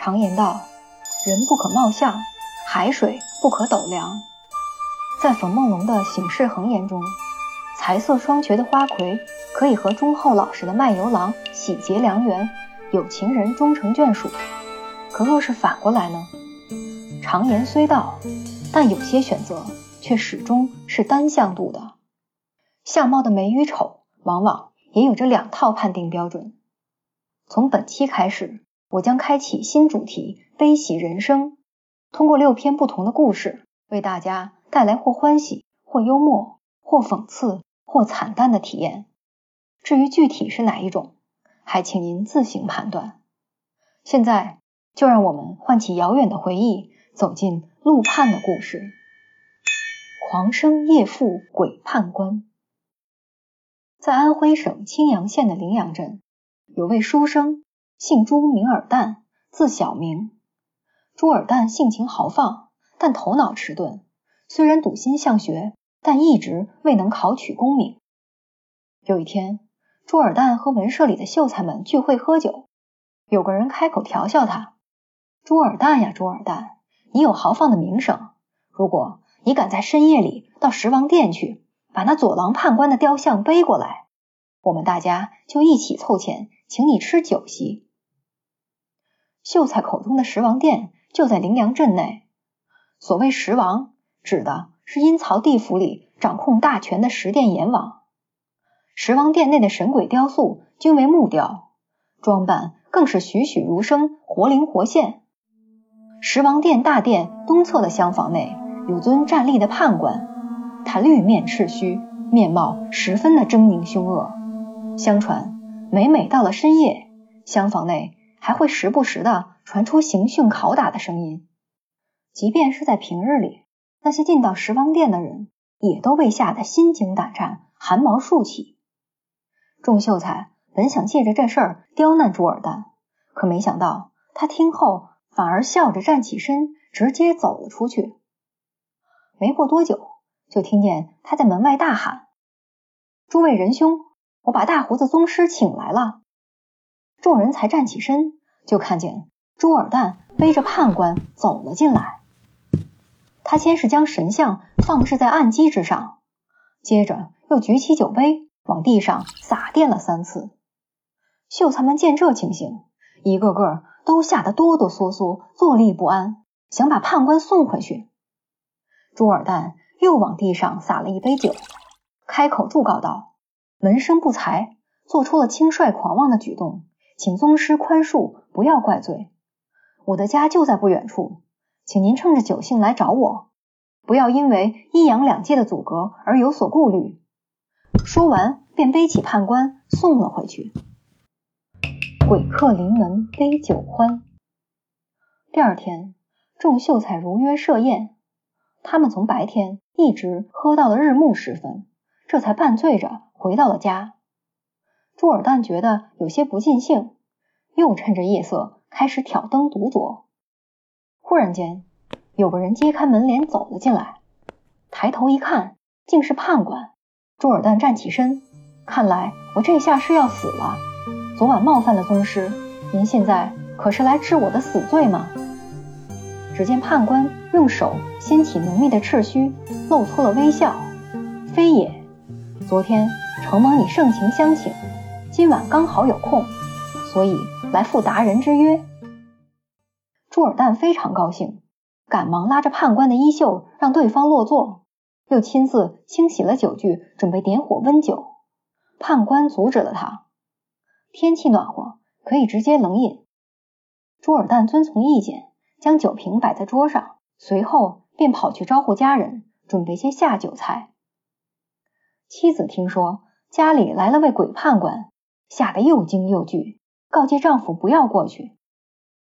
常言道：“人不可貌相，海水不可斗量。”在冯梦龙的醒世恒言中，才色双绝的花魁可以和忠厚老实的卖油郎喜结良缘，有情人终成眷属。可若是反过来呢？常言虽道，但有些选择却始终是单向度的。相貌的美与丑，往往也有着两套判定标准。从本期开始，我将开启新主题——悲喜人生，通过六篇不同的故事，为大家带来或欢喜、或幽默、或讽刺、或惨淡的体验。至于具体是哪一种，还请您自行判断。现在就让我们唤起遥远的回忆。走进陆判的故事。狂生夜赴鬼判官。在安徽省青阳县的灵阳镇，有位书生，姓朱，名尔旦，字小明。朱尔旦性情豪放，但头脑迟钝。虽然笃心向学，但一直未能考取功名。有一天，朱尔旦和文社里的秀才们聚会喝酒，有个人开口调笑他：“朱尔旦呀，朱尔旦。”你有豪放的名声，如果你敢在深夜里到十王殿去，把那左郎判官的雕像背过来，我们大家就一起凑钱请你吃酒席。秀才口中的十王殿就在灵阳镇内。所谓十王，指的是阴曹地府里掌控大权的十殿阎王。十王殿内的神鬼雕塑均为木雕，装扮更是栩栩如生，活灵活现。十王殿大殿东侧的厢房内有尊站立的判官，他绿面赤须，面貌十分的狰狞凶恶。相传，每每到了深夜，厢房内还会时不时的传出刑讯拷打的声音。即便是在平日里，那些进到十王殿的人也都被吓得心惊胆战，汗毛竖起。众秀才本想借着这事儿刁难朱尔旦，可没想到他听后。反而笑着站起身，直接走了出去。没过多久，就听见他在门外大喊：“诸位仁兄，我把大胡子宗师请来了。”众人才站起身，就看见朱尔旦背着判官走了进来。他先是将神像放置在案几之上，接着又举起酒杯往地上洒垫了三次。秀才们见这情形，一个个。都吓得哆哆嗦嗦，坐立不安，想把判官送回去。朱尔旦又往地上洒了一杯酒，开口祝告道：“门生不才，做出了轻率狂妄的举动，请宗师宽恕，不要怪罪。我的家就在不远处，请您趁着酒兴来找我，不要因为阴阳两界的阻隔而有所顾虑。”说完，便背起判官送了回去。鬼客临门杯酒欢。第二天，众秀才如约设宴。他们从白天一直喝到了日暮时分，这才半醉着回到了家。朱尔旦觉得有些不尽兴，又趁着夜色开始挑灯独酌。忽然间，有个人揭开门帘走了进来，抬头一看，竟是判官。朱尔旦站起身，看来我这下是要死了。昨晚冒犯了宗师，您现在可是来治我的死罪吗？只见判官用手掀起浓密的赤须，露出了微笑。非也，昨天承蒙你盛情相请，今晚刚好有空，所以来赴达人之约。朱尔旦非常高兴，赶忙拉着判官的衣袖，让对方落座，又亲自清洗了酒具，准备点火温酒。判官阻止了他。天气暖和，可以直接冷饮。朱尔旦遵从意见，将酒瓶摆在桌上，随后便跑去招呼家人，准备些下酒菜。妻子听说家里来了位鬼判官，吓得又惊又惧，告诫丈夫不要过去。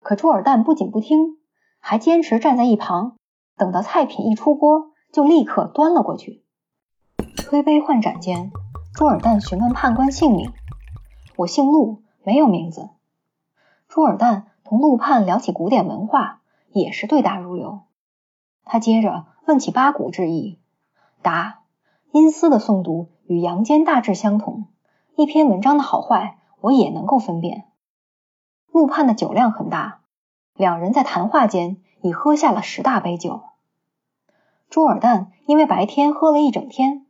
可朱尔旦不仅不听，还坚持站在一旁，等到菜品一出锅，就立刻端了过去。推杯换盏间，朱尔旦询问判官姓名。我姓陆，没有名字。朱尔旦同陆判聊起古典文化，也是对答如流。他接着问起八股之意，答：阴司的诵读与阳间大致相同，一篇文章的好坏我也能够分辨。陆判的酒量很大，两人在谈话间已喝下了十大杯酒。朱尔旦因为白天喝了一整天，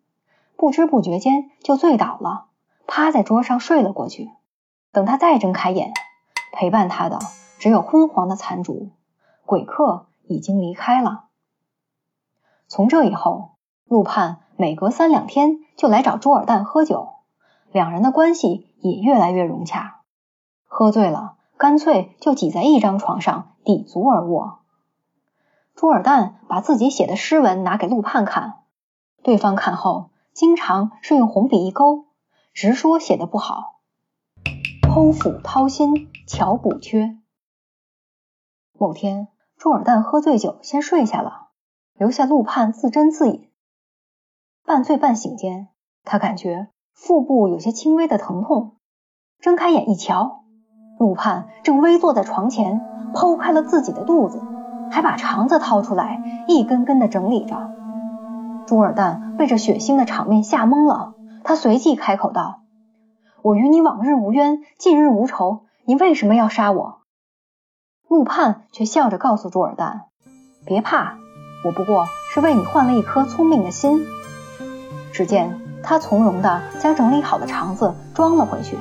不知不觉间就醉倒了，趴在桌上睡了过去。等他再睁开眼，陪伴他的只有昏黄的残烛，鬼客已经离开了。从这以后，陆盼每隔三两天就来找朱尔旦喝酒，两人的关系也越来越融洽。喝醉了，干脆就挤在一张床上抵足而卧。朱尔旦把自己写的诗文拿给陆盼看，对方看后经常是用红笔一勾，直说写的不好。剖腹掏心，巧补缺。某天，朱尔旦喝醉酒，先睡下了。留下陆盼自斟自饮，半醉半醒间，他感觉腹部有些轻微的疼痛，睁开眼一瞧，陆盼正微坐在床前，剖开了自己的肚子，还把肠子掏出来，一根根的整理着。朱尔旦被这血腥的场面吓懵了，他随即开口道：“我与你往日无冤，近日无仇，你为什么要杀我？”陆盼却笑着告诉朱尔旦：“别怕。”我不过是为你换了一颗聪明的心。只见他从容地将整理好的肠子装了回去，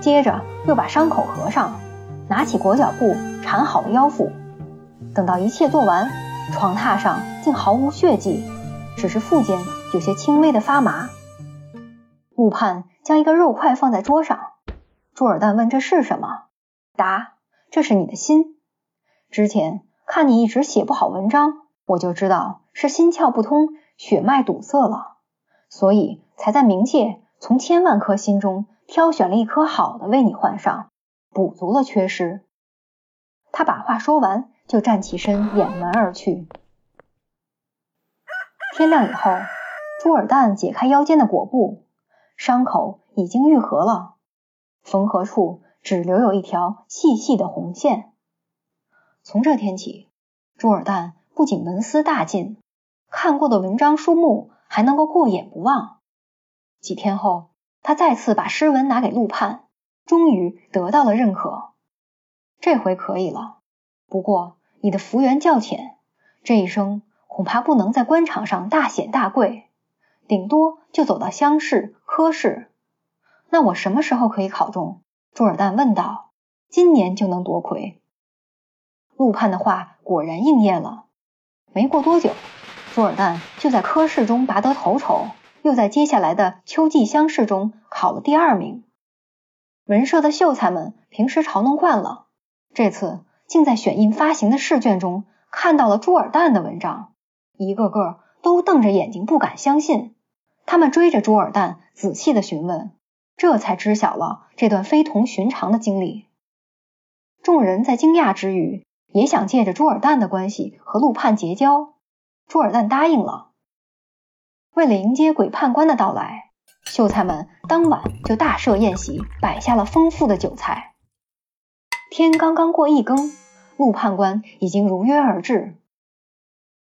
接着又把伤口合上，拿起裹脚布缠好了腰腹。等到一切做完，床榻上竟毫无血迹，只是腹间有些轻微的发麻。陆盼将一个肉块放在桌上，朱尔旦问这是什么？答：这是你的心。之前看你一直写不好文章。我就知道是心窍不通，血脉堵塞了，所以才在冥界从千万颗心中挑选了一颗好的为你换上，补足了缺失。他把话说完，就站起身掩门而去。天亮以后，朱尔旦解开腰间的裹布，伤口已经愈合了，缝合处只留有一条细细的红线。从这天起，朱尔旦。不仅文思大进，看过的文章书目还能够过眼不忘。几天后，他再次把诗文拿给陆判，终于得到了认可。这回可以了。不过你的福缘较浅，这一生恐怕不能在官场上大显大贵，顶多就走到乡试、科试。那我什么时候可以考中？朱尔旦问道。今年就能夺魁。陆判的话果然应验了。没过多久，朱尔旦就在科试中拔得头筹，又在接下来的秋季乡试中考了第二名。文社的秀才们平时嘲弄惯了，这次竟在选印发行的试卷中看到了朱尔旦的文章，一个个都瞪着眼睛不敢相信。他们追着朱尔旦仔细的询问，这才知晓了这段非同寻常的经历。众人在惊讶之余。也想借着朱尔旦的关系和陆盼结交，朱尔旦答应了。为了迎接鬼判官的到来，秀才们当晚就大设宴席，摆下了丰富的酒菜。天刚刚过一更，陆判官已经如约而至。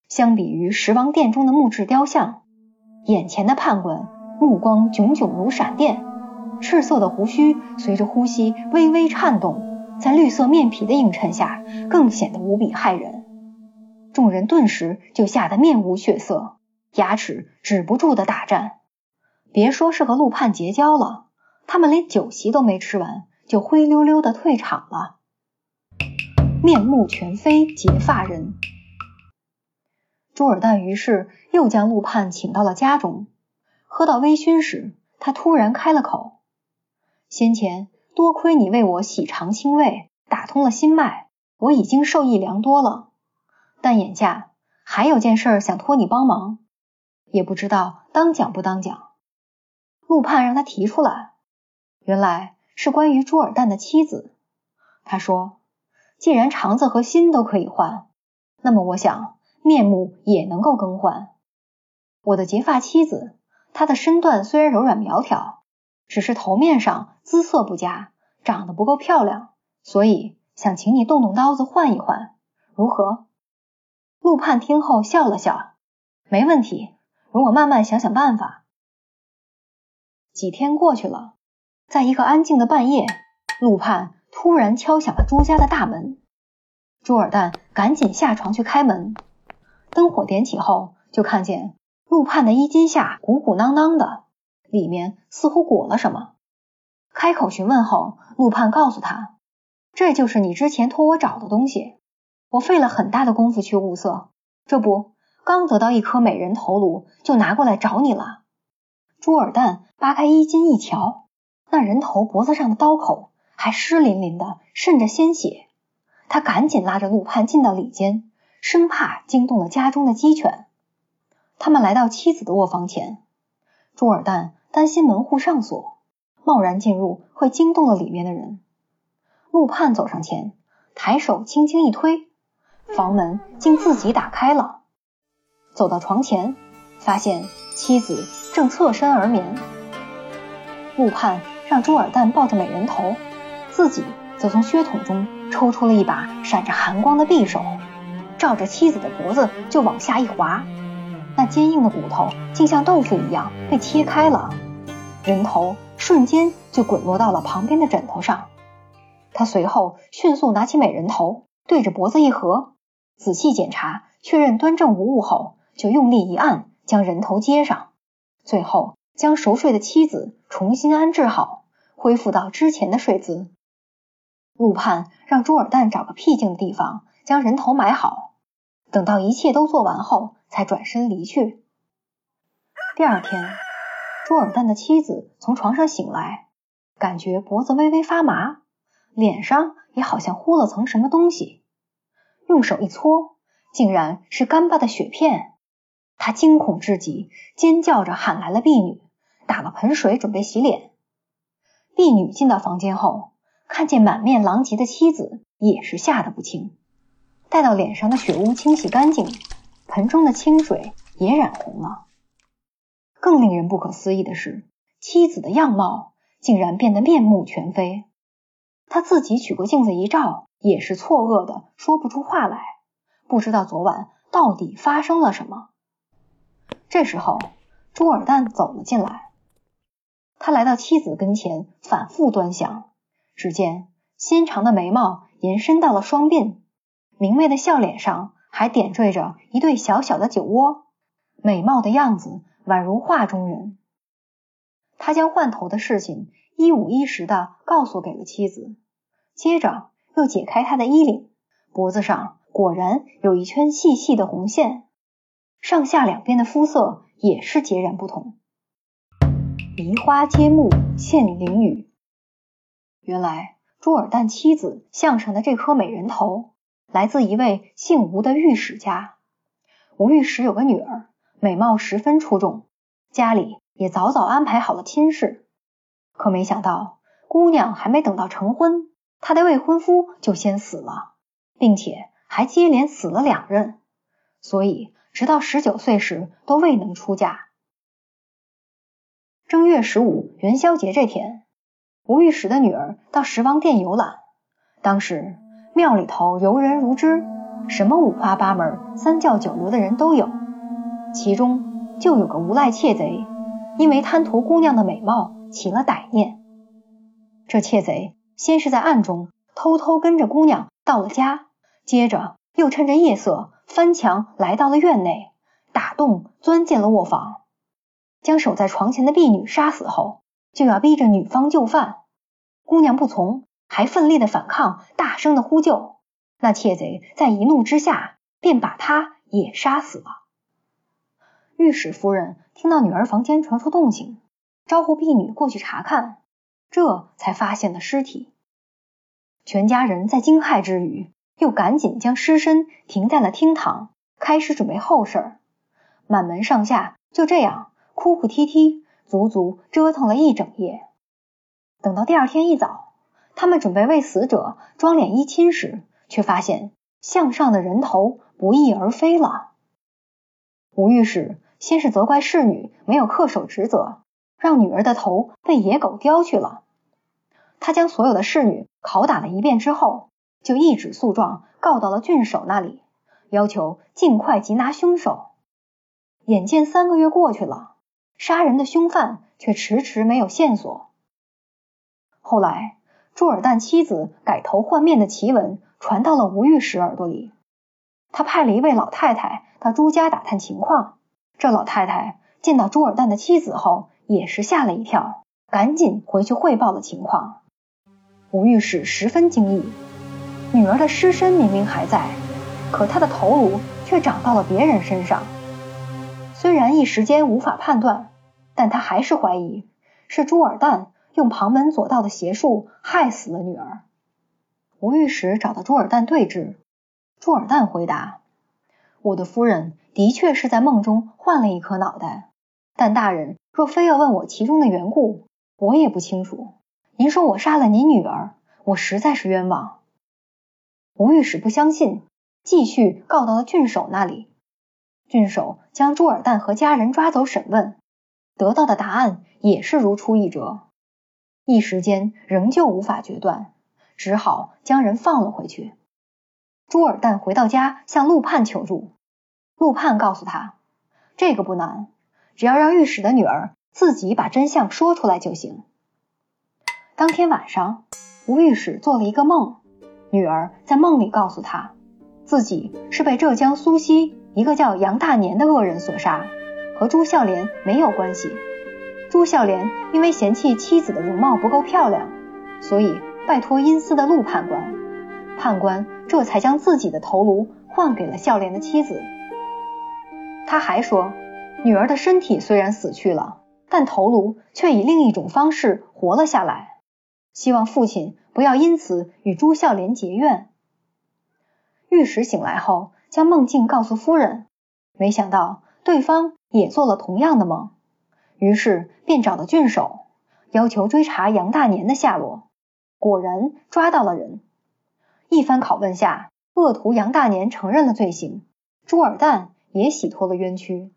相比于十王殿中的木质雕像，眼前的判官目光炯炯如闪电，赤色的胡须随着呼吸微微颤动。在绿色面皮的映衬下，更显得无比骇人。众人顿时就吓得面无血色，牙齿止不住的打颤。别说是和陆盼结交了，他们连酒席都没吃完，就灰溜溜的退场了。面目全非，结发人。朱尔旦于是又将陆盼请到了家中，喝到微醺时，他突然开了口：“先前。”多亏你为我洗肠清胃，打通了心脉，我已经受益良多了。但眼下还有件事想托你帮忙，也不知道当讲不当讲。陆盼让他提出来，原来是关于朱尔旦的妻子。他说，既然肠子和心都可以换，那么我想面目也能够更换。我的结发妻子，她的身段虽然柔软苗条。只是头面上姿色不佳，长得不够漂亮，所以想请你动动刀子换一换，如何？陆盼听后笑了笑，没问题，容我慢慢想想办法。几天过去了，在一个安静的半夜，陆盼突然敲响了朱家的大门。朱尔旦赶紧下床去开门，灯火点起后，就看见陆盼的衣襟下鼓鼓囊囊的，里面似乎裹了什么。开口询问后，陆盼告诉他：“这就是你之前托我找的东西，我费了很大的功夫去物色，这不，刚得到一颗美人头颅，就拿过来找你了。”朱尔旦扒开衣襟一瞧，那人头脖子上的刀口还湿淋淋的，渗着鲜血。他赶紧拉着陆盼进到里间，生怕惊动了家中的鸡犬。他们来到妻子的卧房前，朱尔旦担心门户上锁。贸然进入会惊动了里面的人。陆盼走上前，抬手轻轻一推，房门竟自己打开了。走到床前，发现妻子正侧身而眠。陆盼让朱尔旦抱着美人头，自己则从靴筒中抽出了一把闪着寒光的匕首，照着妻子的脖子就往下一划，那坚硬的骨头竟像豆腐一样被切开了，人头。瞬间就滚落到了旁边的枕头上。他随后迅速拿起美人头，对着脖子一合，仔细检查，确认端正无误后，就用力一按，将人头接上。最后将熟睡的妻子重新安置好，恢复到之前的睡姿。陆盼让朱尔旦找个僻静的地方将人头埋好，等到一切都做完后，才转身离去。第二天。朱尔旦的妻子从床上醒来，感觉脖子微微发麻，脸上也好像糊了层什么东西。用手一搓，竟然是干巴的血片。他惊恐至极，尖叫着喊来了婢女，打了盆水准备洗脸。婢女进到房间后，看见满面狼藉的妻子，也是吓得不轻。待到脸上的血污清洗干净，盆中的清水也染红了。更令人不可思议的是，妻子的样貌竟然变得面目全非。他自己取过镜子一照，也是错愕的说不出话来，不知道昨晚到底发生了什么。这时候，朱尔旦走了进来，他来到妻子跟前，反复端详，只见纤长的眉毛延伸到了双鬓，明媚的笑脸上还点缀着一对小小的酒窝，美貌的样子。宛如画中人，他将换头的事情一五一十的告诉给了妻子，接着又解开他的衣领，脖子上果然有一圈细细的红线，上下两边的肤色也是截然不同。移花接木，现灵雨。原来朱尔旦妻子项上的这颗美人头，来自一位姓吴的御史家。吴御史有个女儿。美貌十分出众，家里也早早安排好了亲事。可没想到，姑娘还没等到成婚，她的未婚夫就先死了，并且还接连死了两任，所以直到十九岁时都未能出嫁。正月十五元宵节这天，吴御史的女儿到十王殿游览，当时庙里头游人如织，什么五花八门、三教九流的人都有。其中就有个无赖窃贼，因为贪图姑娘的美貌起了歹念。这窃贼先是在暗中偷偷跟着姑娘到了家，接着又趁着夜色翻墙来到了院内，打洞钻进了卧房，将守在床前的婢女杀死后，就要逼着女方就范。姑娘不从，还奋力的反抗，大声的呼救。那窃贼在一怒之下，便把她也杀死了。御史夫人听到女儿房间传出动静，招呼婢女过去查看，这才发现了尸体。全家人在惊骇之余，又赶紧将尸身停在了厅堂，开始准备后事。满门上下就这样哭哭啼啼，足足折腾了一整夜。等到第二天一早，他们准备为死者装殓衣亲时，却发现项上的人头不翼而飞了。吴御史。先是责怪侍女没有恪守职责，让女儿的头被野狗叼去了。他将所有的侍女拷打了一遍之后，就一纸诉状告到了郡守那里，要求尽快缉拿凶手。眼见三个月过去了，杀人的凶犯却迟迟没有线索。后来，朱尔旦妻子改头换面的奇闻传到了吴御史耳朵里。他派了一位老太太到朱家打探情况。这老太太见到朱尔旦的妻子后，也是吓了一跳，赶紧回去汇报了情况。吴御史十分惊异，女儿的尸身明明还在，可她的头颅却长到了别人身上。虽然一时间无法判断，但他还是怀疑是朱尔旦用旁门左道的邪术害死了女儿。吴御史找到朱尔旦对质。朱尔旦回答：“我的夫人的确是在梦中换了一颗脑袋，但大人若非要问我其中的缘故，我也不清楚。您说我杀了您女儿，我实在是冤枉。”吴御史不相信，继续告到了郡守那里。郡守将朱尔旦和家人抓走审问，得到的答案也是如出一辙，一时间仍旧无法决断，只好将人放了回去。朱尔旦回到家，向陆判求助。陆判告诉他，这个不难，只要让御史的女儿自己把真相说出来就行。当天晚上，吴御史做了一个梦，女儿在梦里告诉他，自己是被浙江苏溪一个叫杨大年的恶人所杀，和朱孝廉没有关系。朱孝廉因为嫌弃妻子的容貌不够漂亮，所以拜托阴司的陆判官。判官这才将自己的头颅换给了孝廉的妻子。他还说，女儿的身体虽然死去了，但头颅却以另一种方式活了下来。希望父亲不要因此与朱孝廉结怨。御史醒来后，将梦境告诉夫人，没想到对方也做了同样的梦，于是便找到郡守，要求追查杨大年的下落。果然抓到了人。一番拷问下，恶徒杨大年承认了罪行，朱尔旦也洗脱了冤屈。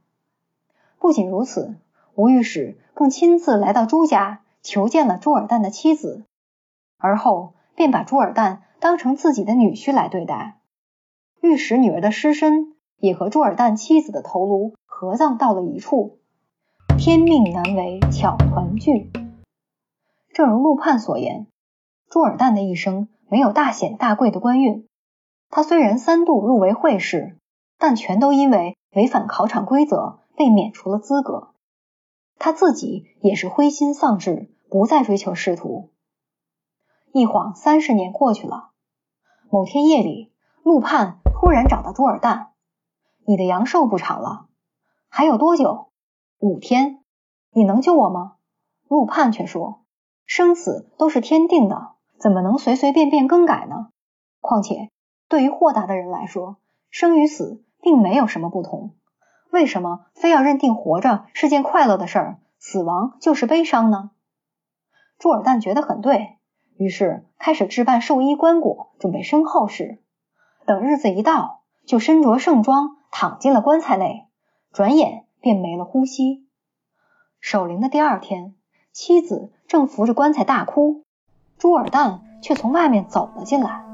不仅如此，吴御史更亲自来到朱家求见了朱尔旦的妻子，而后便把朱尔旦当成自己的女婿来对待。御史女儿的尸身也和朱尔旦妻子的头颅合葬到了一处，天命难违，巧团聚。正如陆判所言，朱尔旦的一生。没有大显大贵的官运，他虽然三度入围会试，但全都因为违反考场规则被免除了资格。他自己也是灰心丧志，不再追求仕途。一晃三十年过去了，某天夜里，陆盼突然找到朱尔旦：“你的阳寿不长了，还有多久？五天，你能救我吗？”陆盼却说：“生死都是天定的。”怎么能随随便便更改呢？况且，对于豁达的人来说，生与死并没有什么不同。为什么非要认定活着是件快乐的事儿，死亡就是悲伤呢？朱尔旦觉得很对，于是开始置办寿衣棺椁，准备身后事。等日子一到，就身着盛装躺进了棺材内，转眼便没了呼吸。守灵的第二天，妻子正扶着棺材大哭。朱尔旦却从外面走了进来。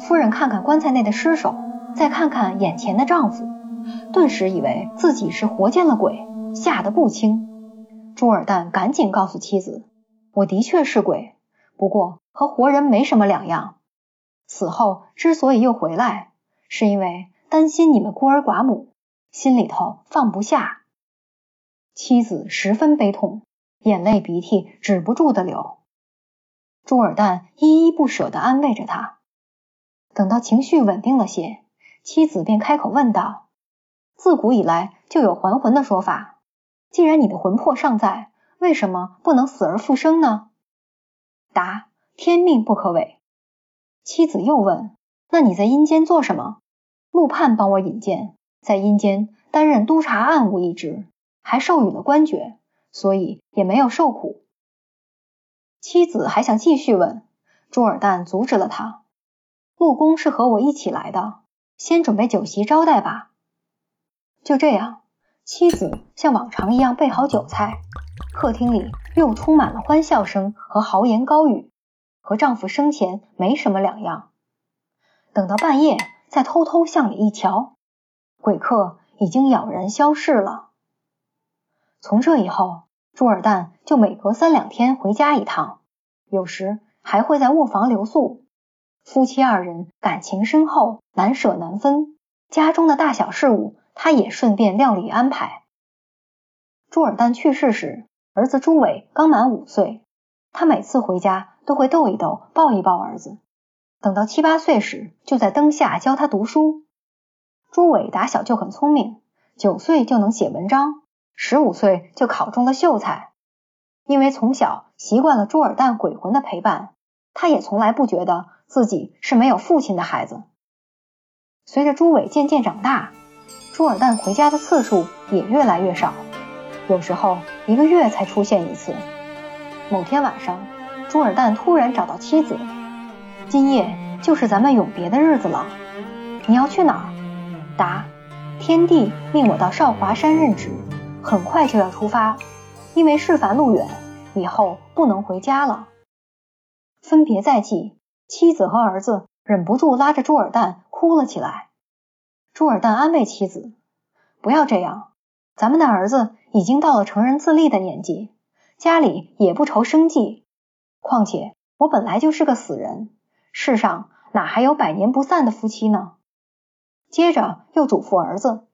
夫人看看棺材内的尸首，再看看眼前的丈夫，顿时以为自己是活见了鬼，吓得不轻。朱尔旦赶紧告诉妻子：“我的确是鬼，不过和活人没什么两样。死后之所以又回来，是因为担心你们孤儿寡母，心里头放不下。”妻子十分悲痛，眼泪鼻涕止不住的流。朱尔旦依依不舍地安慰着他，等到情绪稳定了些，妻子便开口问道：“自古以来就有还魂的说法，既然你的魂魄尚在，为什么不能死而复生呢？”答：“天命不可违。”妻子又问：“那你在阴间做什么？”陆盼帮我引荐，在阴间担任督察案务一职，还授予了官爵，所以也没有受苦。妻子还想继续问，朱尔旦阻止了他。陆公是和我一起来的，先准备酒席招待吧。就这样，妻子像往常一样备好酒菜，客厅里又充满了欢笑声和豪言高语，和丈夫生前没什么两样。等到半夜，再偷偷向里一瞧，鬼客已经杳然消逝了。从这以后。朱尔旦就每隔三两天回家一趟，有时还会在卧房留宿。夫妻二人感情深厚，难舍难分。家中的大小事务，他也顺便料理安排。朱尔旦去世时，儿子朱伟刚满五岁，他每次回家都会逗一逗、抱一抱儿子。等到七八岁时，就在灯下教他读书。朱伟打小就很聪明，九岁就能写文章，十五岁就考中了秀才。因为从小习惯了朱尔旦鬼魂的陪伴，他也从来不觉得自己是没有父亲的孩子。随着朱伟渐渐长大，朱尔旦回家的次数也越来越少，有时候一个月才出现一次。某天晚上，朱尔旦突然找到妻子。今夜就是咱们永别的日子了，你要去哪儿？答：天帝命我到少华山任职，很快就要出发，因为事繁路远，以后不能回家了。分别在即，妻子和儿子忍不住拉着朱尔旦哭了起来。朱尔旦安慰妻子：不要这样，咱们的儿子已经到了成人自立的年纪，家里也不愁生计。况且我本来就是个死人。世上哪还有百年不散的夫妻呢？接着又嘱咐儿子：“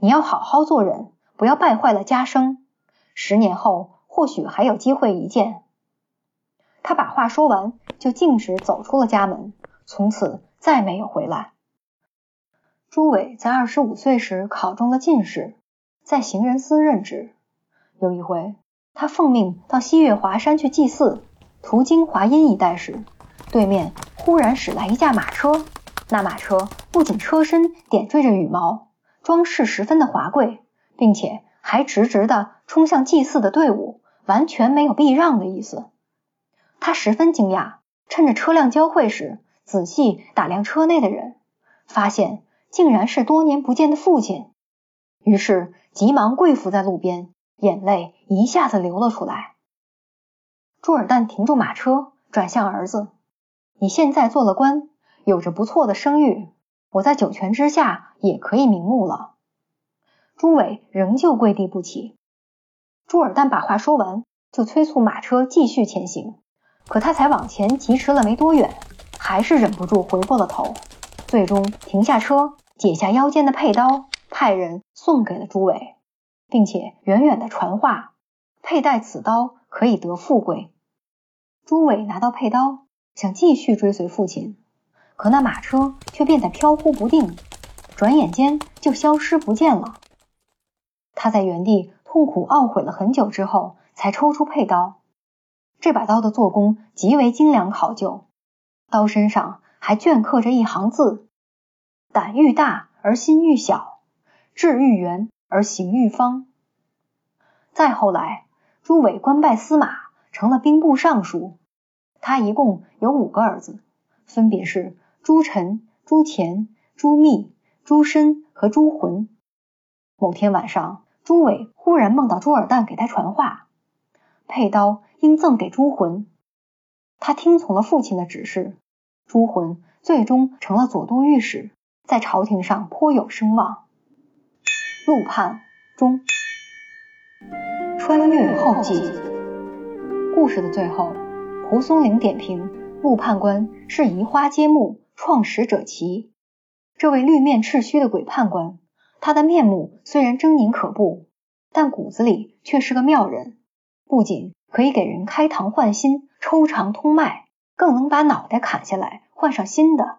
你要好好做人，不要败坏了家声。十年后或许还有机会一见。”他把话说完，就径直走出了家门，从此再没有回来。朱伟在二十五岁时考中了进士，在行人司任职。有一回，他奉命到西岳华山去祭祀，途经华阴一带时。对面忽然驶来一架马车，那马车不仅车身点缀着羽毛，装饰十分的华贵，并且还直直的冲向祭祀的队伍，完全没有避让的意思。他十分惊讶，趁着车辆交汇时，仔细打量车内的人，发现竟然是多年不见的父亲，于是急忙跪伏在路边，眼泪一下子流了出来。朱尔旦停住马车，转向儿子。你现在做了官，有着不错的声誉，我在九泉之下也可以瞑目了。朱伟仍旧跪地不起。朱尔旦把话说完，就催促马车继续前行。可他才往前疾驰了没多远，还是忍不住回过了头，最终停下车，解下腰间的佩刀，派人送给了朱伟，并且远远的传话：佩戴此刀可以得富贵。朱伟拿到佩刀。想继续追随父亲，可那马车却变得飘忽不定，转眼间就消失不见了。他在原地痛苦懊悔了很久之后，才抽出佩刀。这把刀的做工极为精良考究，刀身上还镌刻着一行字：“胆愈大而心愈小，志愈圆而行愈方。”再后来，朱伟官拜司马，成了兵部尚书。他一共有五个儿子，分别是朱晨、朱乾、朱密、朱深和朱浑。某天晚上，朱伟忽然梦到朱尔旦给他传话，佩刀应赠给朱浑。他听从了父亲的指示，朱浑最终成了左都御史，在朝廷上颇有声望。陆判中，穿越后记，故事的最后。蒲松龄点评：陆判官是移花接木，创始者奇。这位绿面赤须的鬼判官，他的面目虽然狰狞可怖，但骨子里却是个妙人。不仅可以给人开膛换心、抽肠通脉，更能把脑袋砍下来换上新的。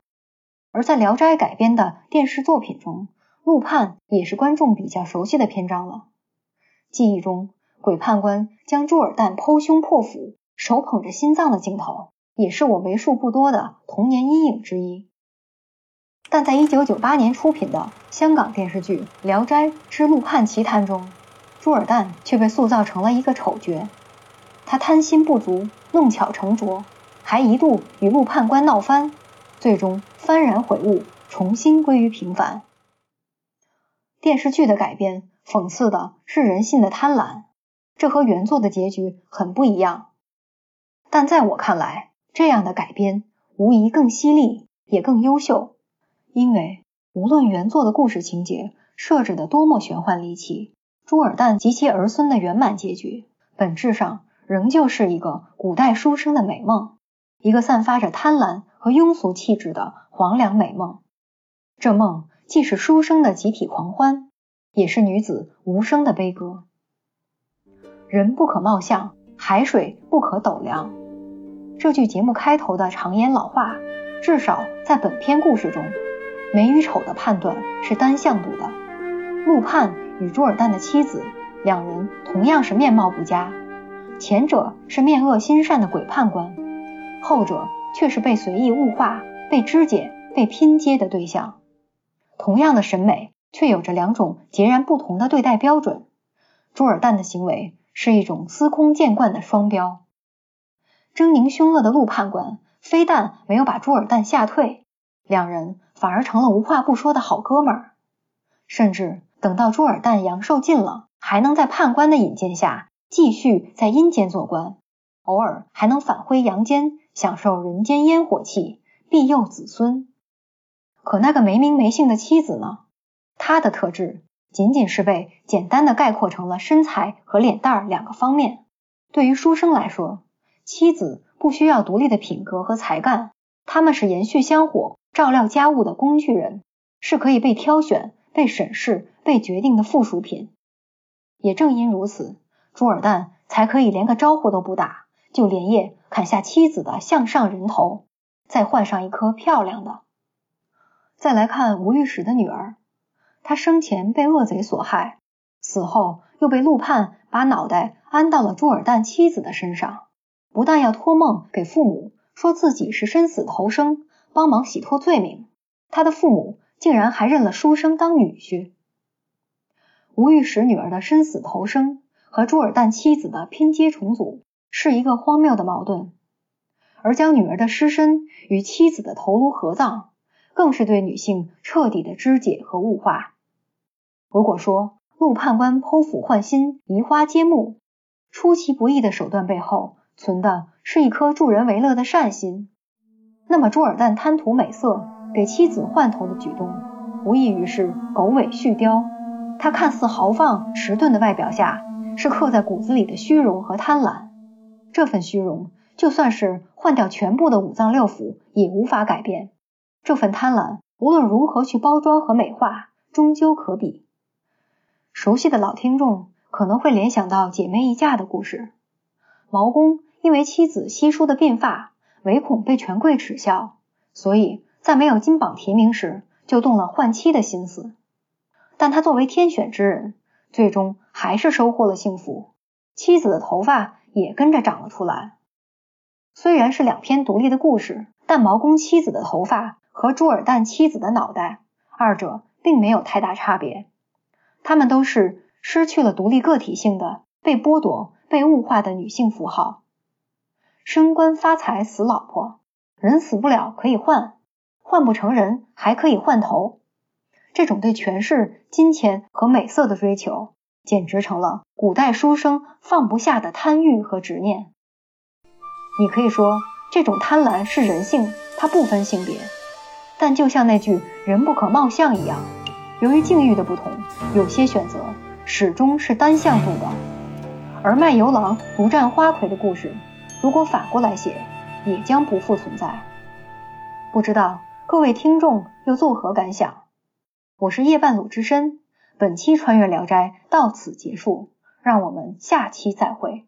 而在《聊斋》改编的电视作品中，陆判也是观众比较熟悉的篇章了。记忆中，鬼判官将朱尔旦剖胸破腹。手捧着心脏的镜头，也是我为数不多的童年阴影之一。但在1998年出品的香港电视剧《聊斋之陆判奇谈》中，朱尔旦却被塑造成了一个丑角。他贪心不足，弄巧成拙，还一度与陆判官闹翻，最终幡然悔悟，重新归于平凡。电视剧的改编讽刺的是人性的贪婪，这和原作的结局很不一样。但在我看来，这样的改编无疑更犀利，也更优秀。因为无论原作的故事情节设置的多么玄幻离奇，朱尔旦及其儿孙的圆满结局，本质上仍旧是一个古代书生的美梦，一个散发着贪婪和庸俗气质的黄粱美梦。这梦既是书生的集体狂欢，也是女子无声的悲歌。人不可貌相，海水不可斗量。这句节目开头的常言老话，至少在本篇故事中，美与丑的判断是单向度的。陆判与朱尔旦的妻子两人同样是面貌不佳，前者是面恶心善的鬼判官，后者却是被随意物化、被肢解、被拼接的对象。同样的审美，却有着两种截然不同的对待标准。朱尔旦的行为是一种司空见惯的双标。狰狞凶恶的陆判官非但没有把朱尔旦吓退，两人反而成了无话不说的好哥们儿。甚至等到朱尔旦阳寿尽了，还能在判官的引荐下继续在阴间做官，偶尔还能返回阳间享受人间烟火气，庇佑子孙。可那个没名没姓的妻子呢？她的特质仅仅是被简单的概括成了身材和脸蛋儿两个方面。对于书生来说，妻子不需要独立的品格和才干，他们是延续香火、照料家务的工具人，是可以被挑选、被审视、被决定的附属品。也正因如此，朱尔旦才可以连个招呼都不打，就连夜砍下妻子的项上人头，再换上一颗漂亮的。再来看吴御史的女儿，她生前被恶贼所害，死后又被陆判把脑袋安到了朱尔旦妻子的身上。不但要托梦给父母说自己是生死投生，帮忙洗脱罪名，他的父母竟然还认了书生当女婿。吴御史女儿的生死投生和朱尔旦妻子的拼接重组是一个荒谬的矛盾，而将女儿的尸身与妻子的头颅合葬，更是对女性彻底的肢解和物化。如果说陆判官剖腹换心、移花接木，出其不意的手段背后，存的是一颗助人为乐的善心，那么朱尔旦贪图美色，给妻子换头的举动，无异于是狗尾续貂。他看似豪放迟钝的外表下，是刻在骨子里的虚荣和贪婪。这份虚荣，就算是换掉全部的五脏六腑，也无法改变。这份贪婪，无论如何去包装和美化，终究可比。熟悉的老听众可能会联想到姐妹一嫁的故事。毛公因为妻子稀疏的鬓发，唯恐被权贵耻笑，所以在没有金榜题名时，就动了换妻的心思。但他作为天选之人，最终还是收获了幸福，妻子的头发也跟着长了出来。虽然是两篇独立的故事，但毛公妻子的头发和朱尔旦妻子的脑袋，二者并没有太大差别。他们都是失去了独立个体性的，被剥夺。被物化的女性符号，升官发财死老婆，人死不了可以换，换不成人还可以换头。这种对权势、金钱和美色的追求，简直成了古代书生放不下的贪欲和执念。你可以说这种贪婪是人性，它不分性别。但就像那句“人不可貌相”一样，由于境遇的不同，有些选择始终是单向度的。而卖油郎独占花魁的故事，如果反过来写，也将不复存在。不知道各位听众又作何感想？我是夜半鲁智深，本期穿越聊斋到此结束，让我们下期再会。